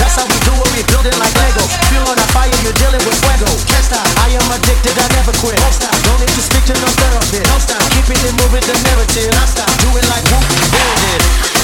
That's how we do it, we build it like Lego. Feel on a fire, you're dealing with fuego. Can't stop, I am addicted, I never quit. Don't stop, don't need to speak to no therapist. Don't stop, keeping it moving, the narrative. Don't stop, do it like whoop, build it.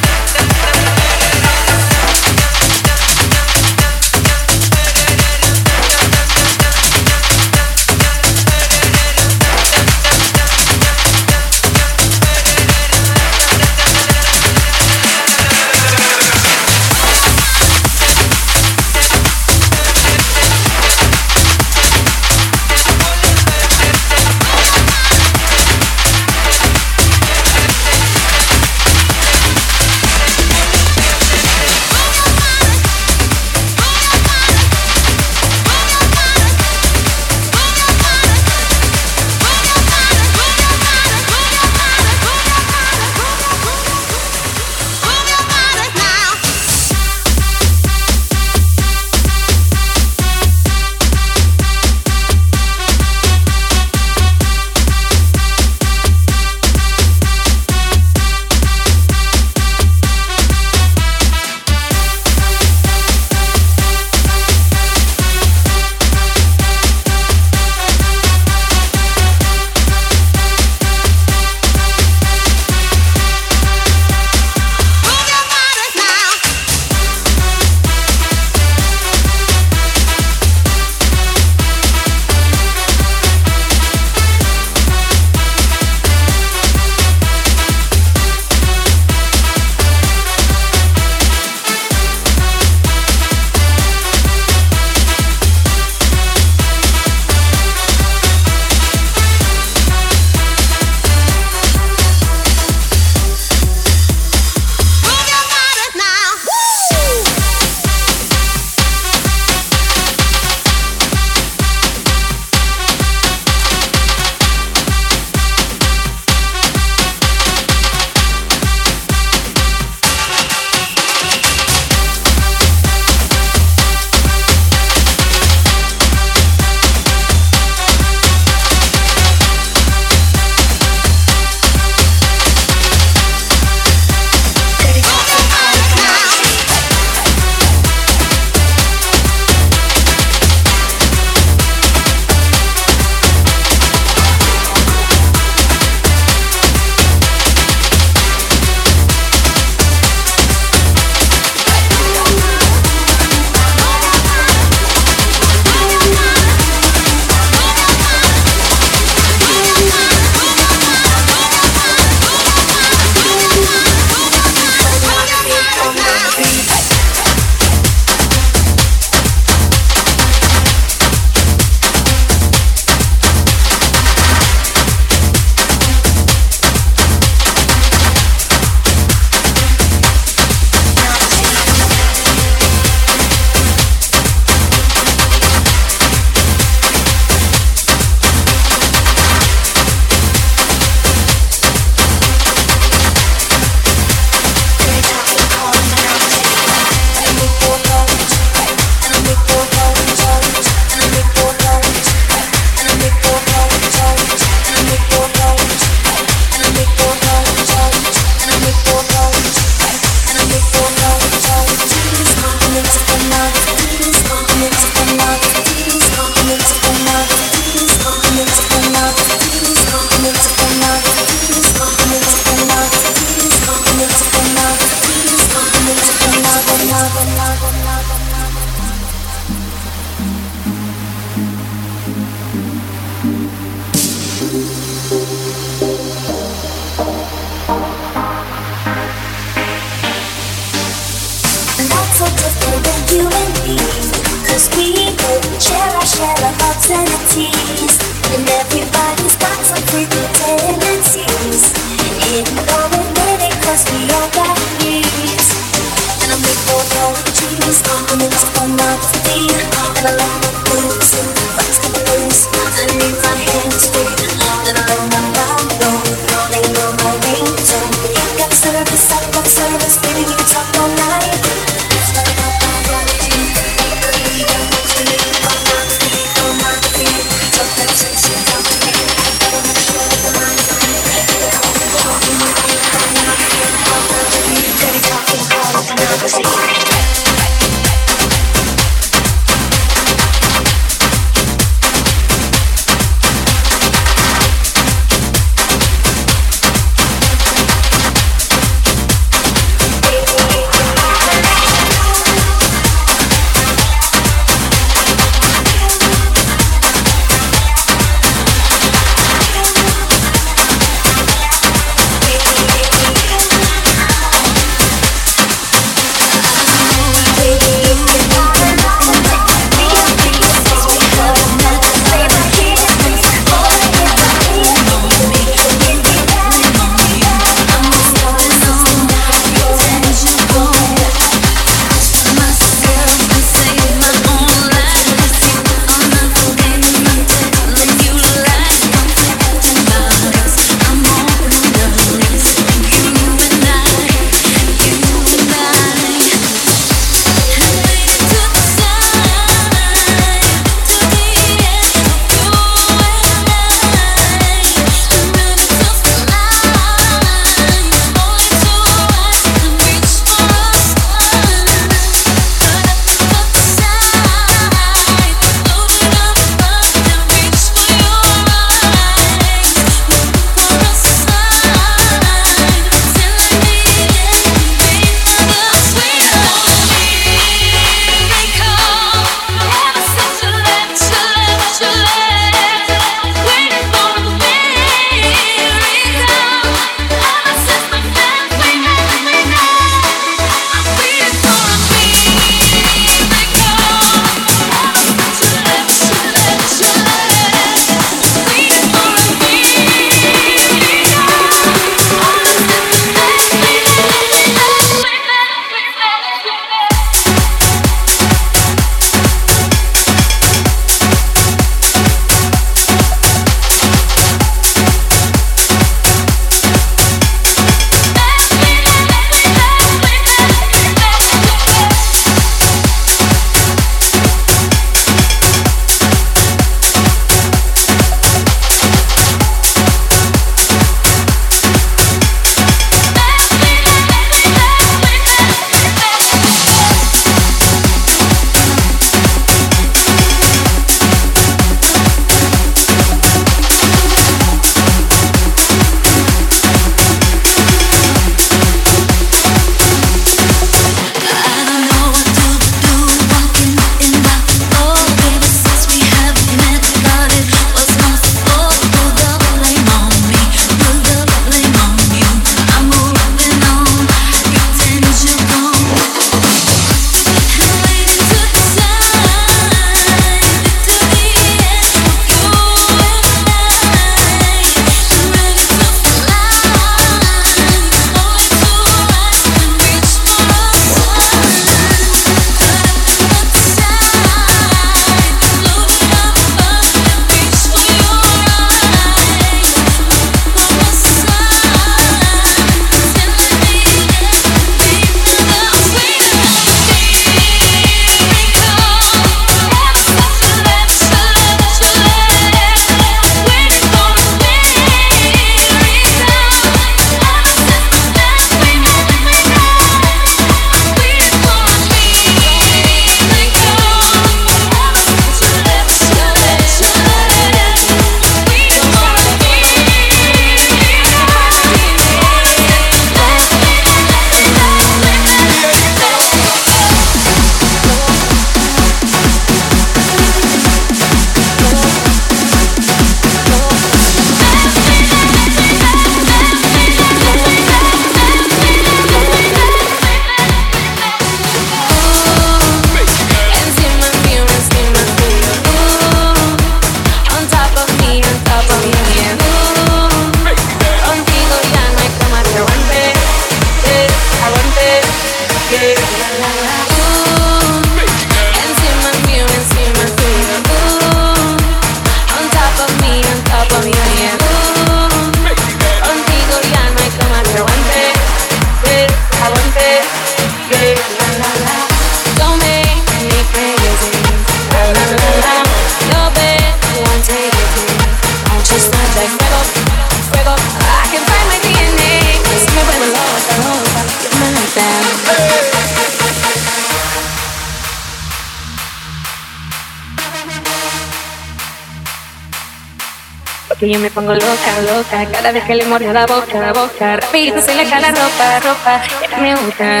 Cada vez que le mordo la boca, la boca Rapidito se le cae la ropa, ropa me gusta.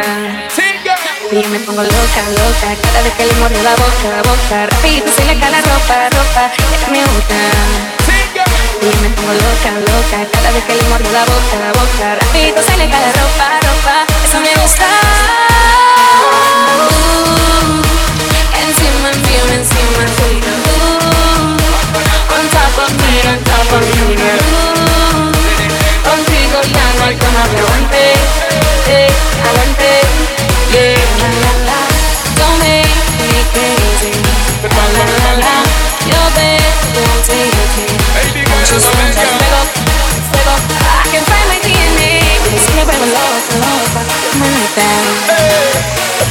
Yo me pongo loca, loca Cada vez que le mordo la boca, la boca Rapidito se le cae la ropa, ropa me gusta. Y me pongo loca, loca Cada vez que le mordo la boca, la boca Rapidito se le cae la ropa, ropa Eso me gusta. Ooh, Encima encima On top of me, on top of me yeah. Ooh, Contigo ya como aguante eh, Aguante Yeah, la la la Don't make me crazy La la la la Your bed won't take it you I can find my DNA me vuelvo loca, loca like that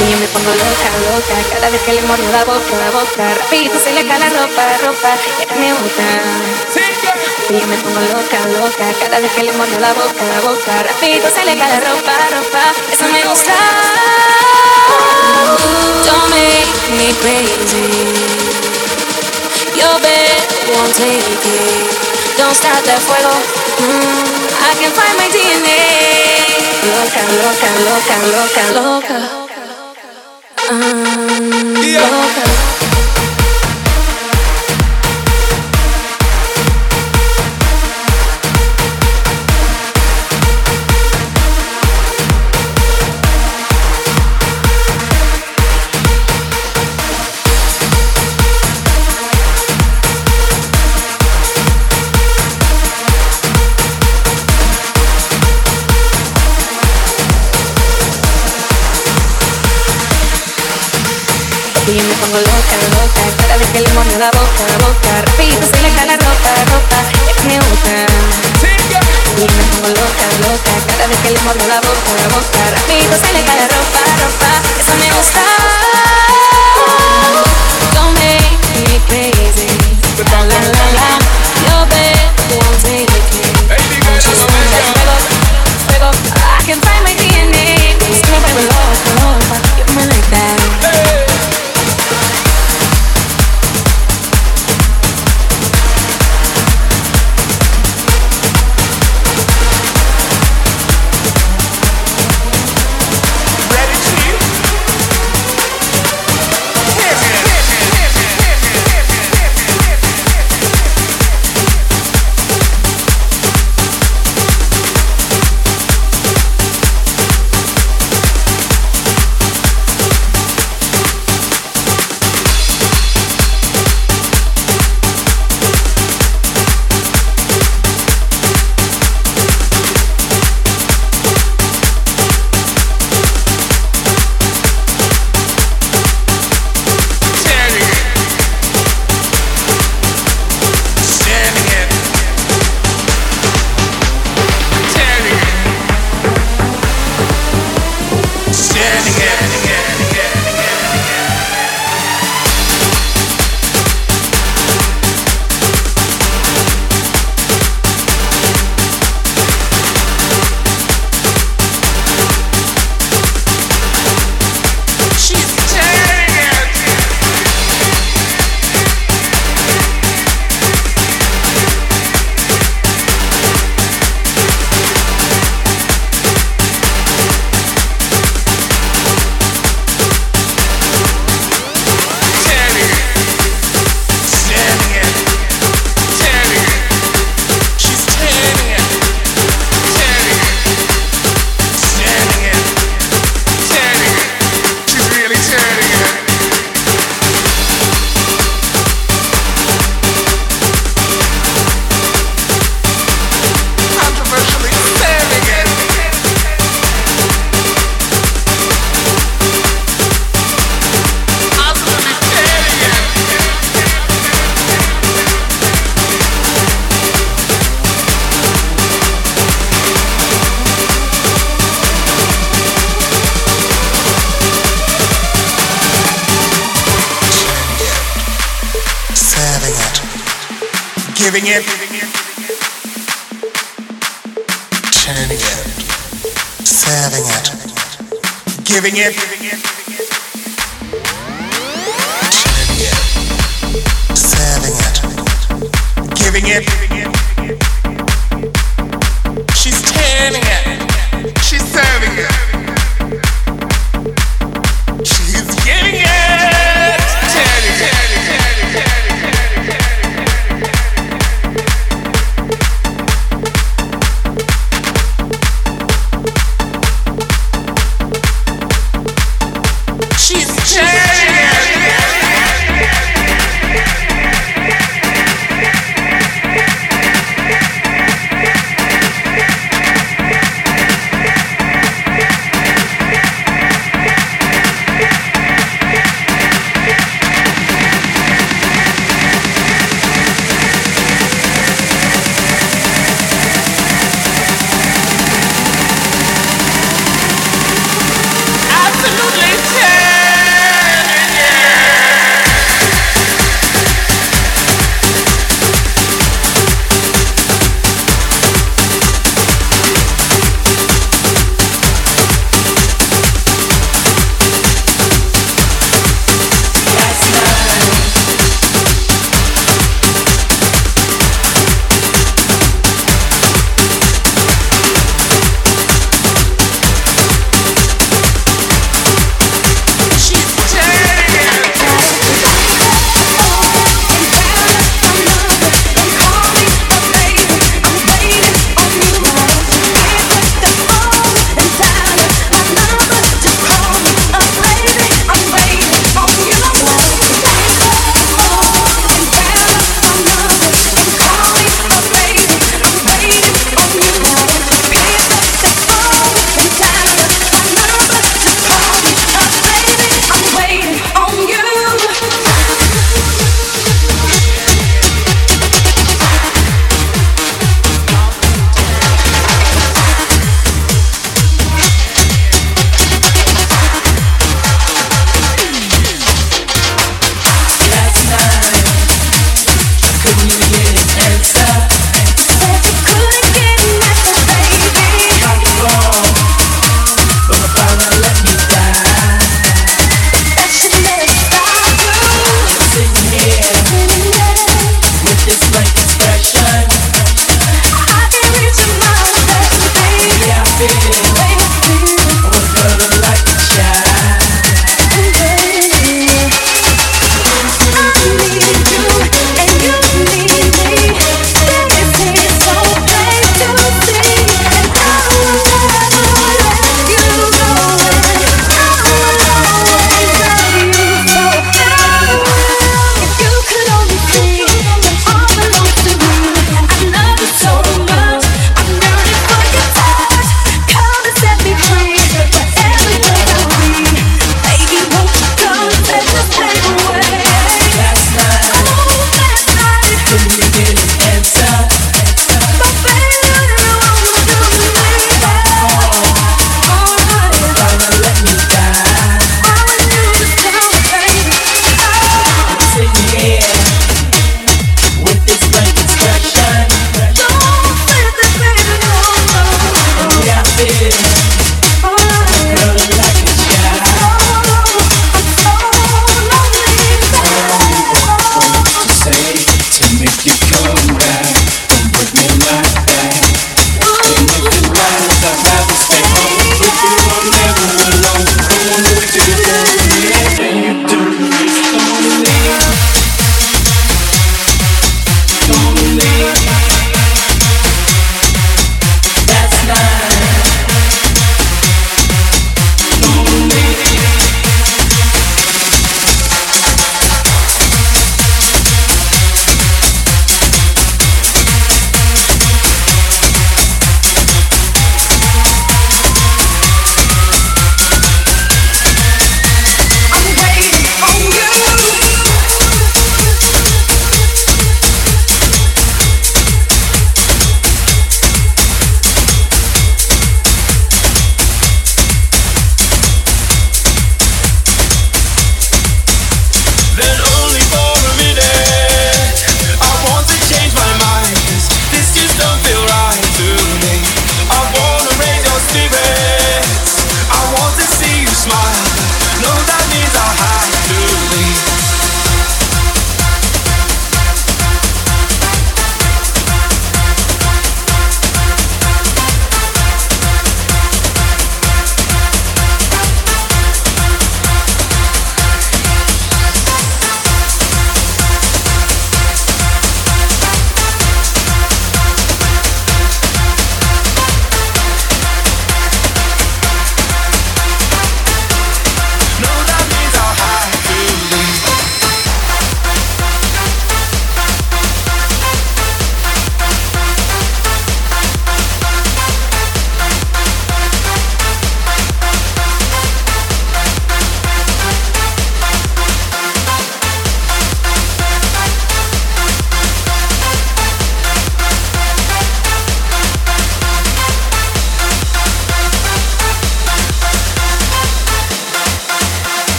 y yo me pongo loca, loca. Cada vez que le mordo la boca, la boca. Rapidito se le cae la ropa, ropa. Ella me gusta Y yo me pongo loca, loca Cada vez que le mordo la boca, la boca. Rapidito se le cae la ropa, ropa Eso me gusta. Don't make me crazy. Your bed won't take it. Don't start that fuego. Mm, I can find my DNA. Loca, loca, loca, loca, loca um, loca.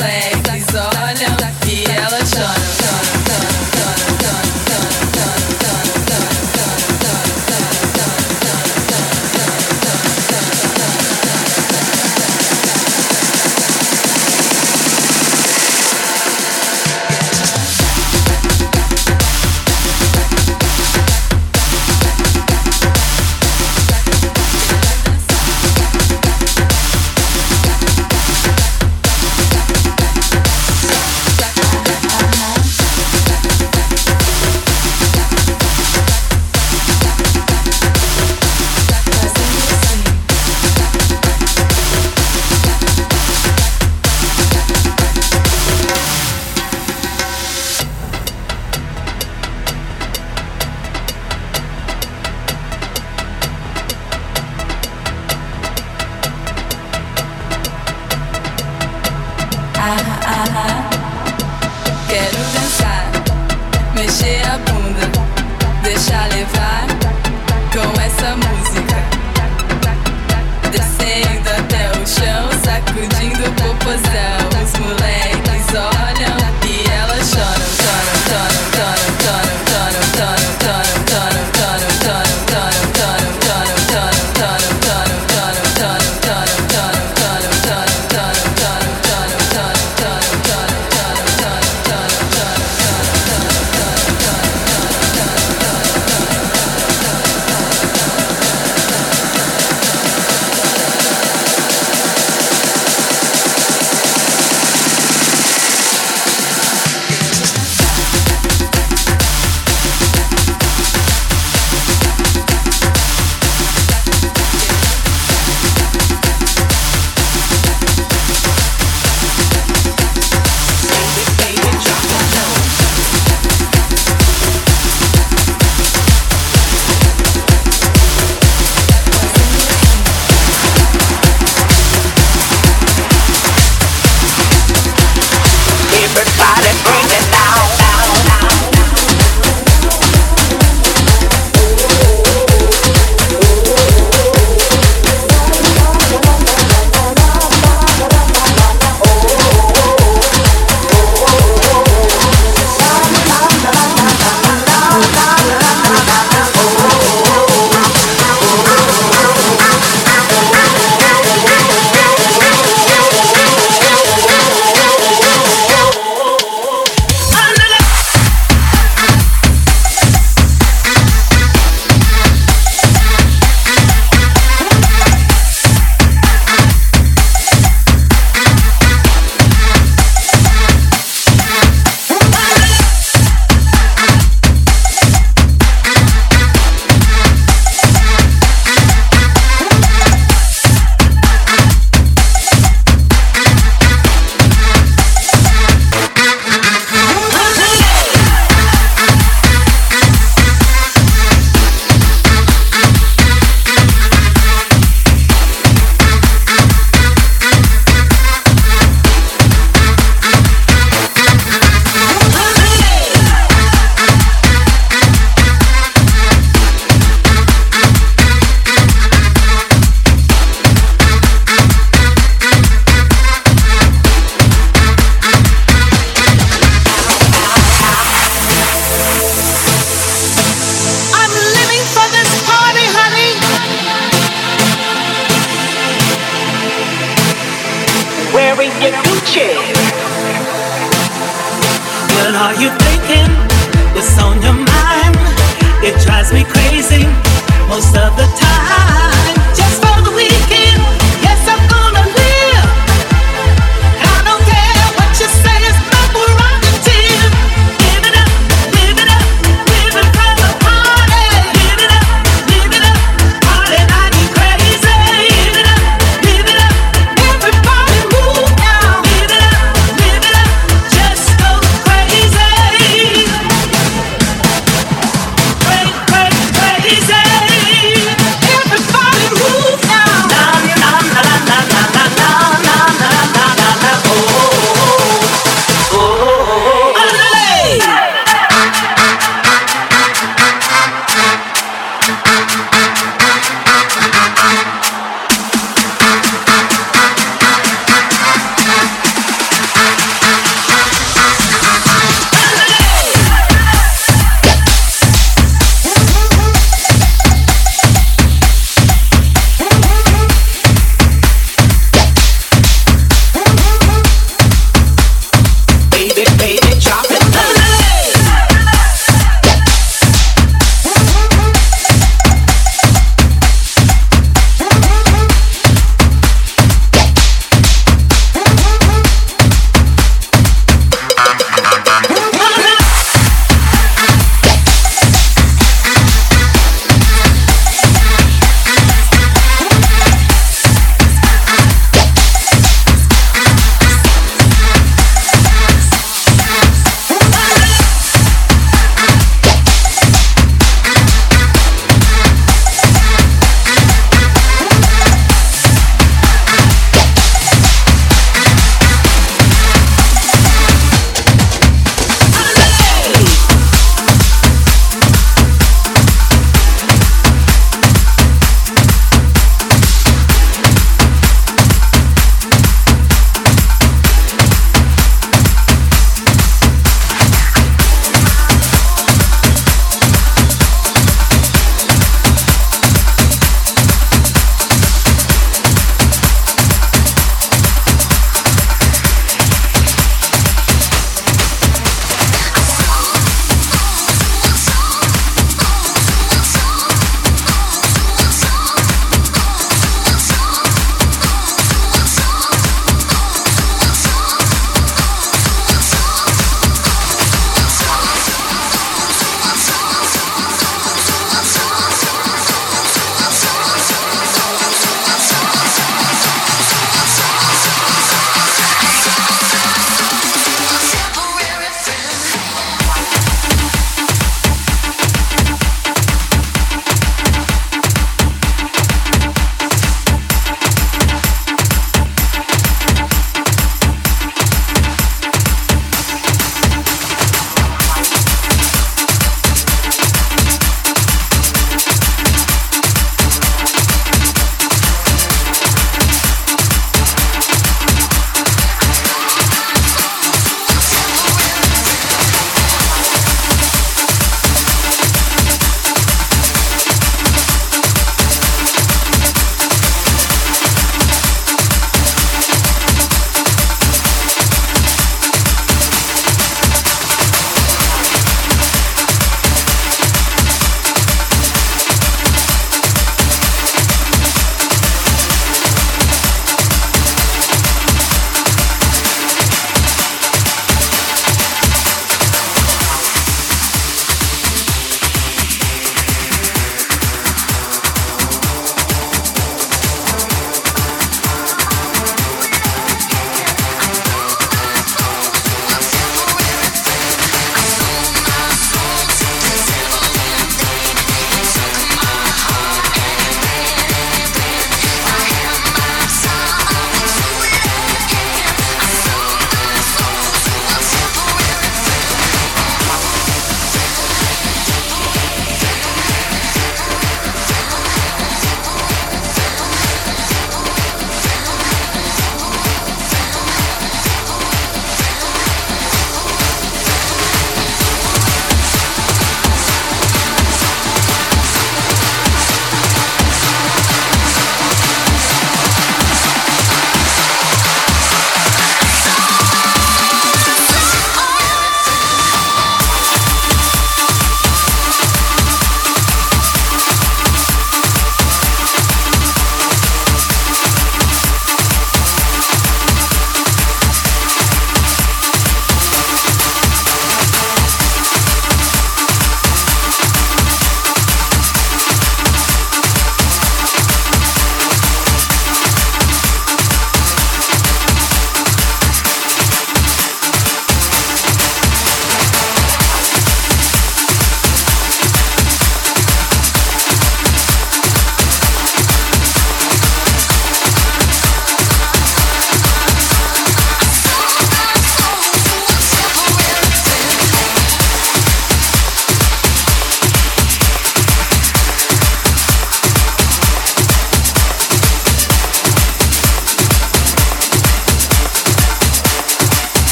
land.